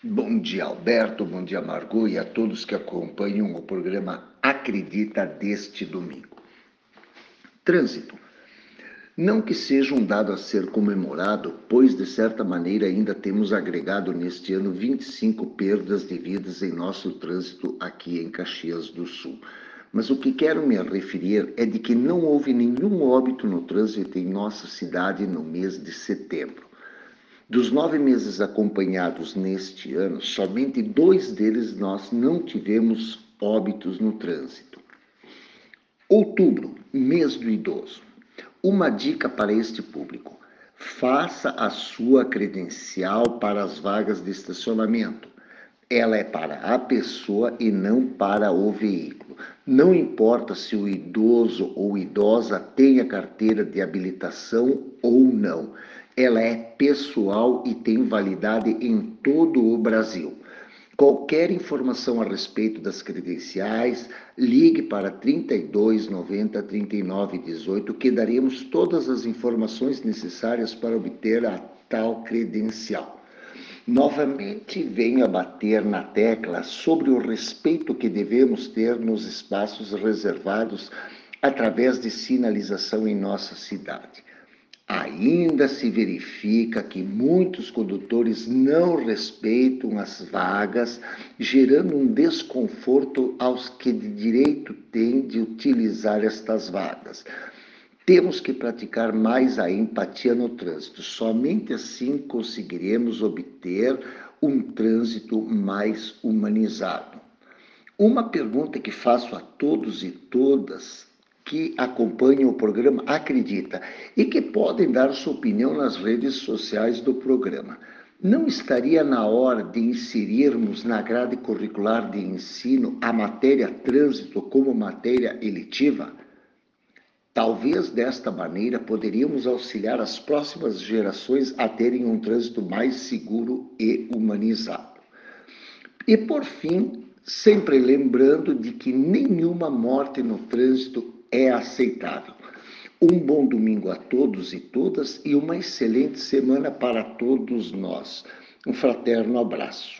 Bom dia, Alberto, bom dia, Margot e a todos que acompanham o programa Acredita deste domingo. Trânsito. Não que seja um dado a ser comemorado, pois de certa maneira ainda temos agregado neste ano 25 perdas de vidas em nosso trânsito aqui em Caxias do Sul. Mas o que quero me referir é de que não houve nenhum óbito no trânsito em nossa cidade no mês de setembro. Dos nove meses acompanhados neste ano, somente dois deles nós não tivemos óbitos no trânsito. Outubro, mês do idoso. Uma dica para este público: faça a sua credencial para as vagas de estacionamento. Ela é para a pessoa e não para o veículo. Não importa se o idoso ou idosa tenha carteira de habilitação ou não ela é pessoal e tem validade em todo o Brasil. Qualquer informação a respeito das credenciais, ligue para 32 90 39 18 que daremos todas as informações necessárias para obter a tal credencial. Novamente venho a bater na tecla sobre o respeito que devemos ter nos espaços reservados através de sinalização em nossa cidade. Ainda se verifica que muitos condutores não respeitam as vagas, gerando um desconforto aos que de direito têm de utilizar estas vagas. Temos que praticar mais a empatia no trânsito. Somente assim conseguiremos obter um trânsito mais humanizado. Uma pergunta que faço a todos e todas que acompanham o programa Acredita e que podem dar sua opinião nas redes sociais do programa. Não estaria na hora de inserirmos na grade curricular de ensino a matéria trânsito como matéria eletiva? Talvez desta maneira poderíamos auxiliar as próximas gerações a terem um trânsito mais seguro e humanizado. E por fim, sempre lembrando de que nenhuma morte no trânsito é aceitável. Um bom domingo a todos e todas e uma excelente semana para todos nós. Um fraterno abraço.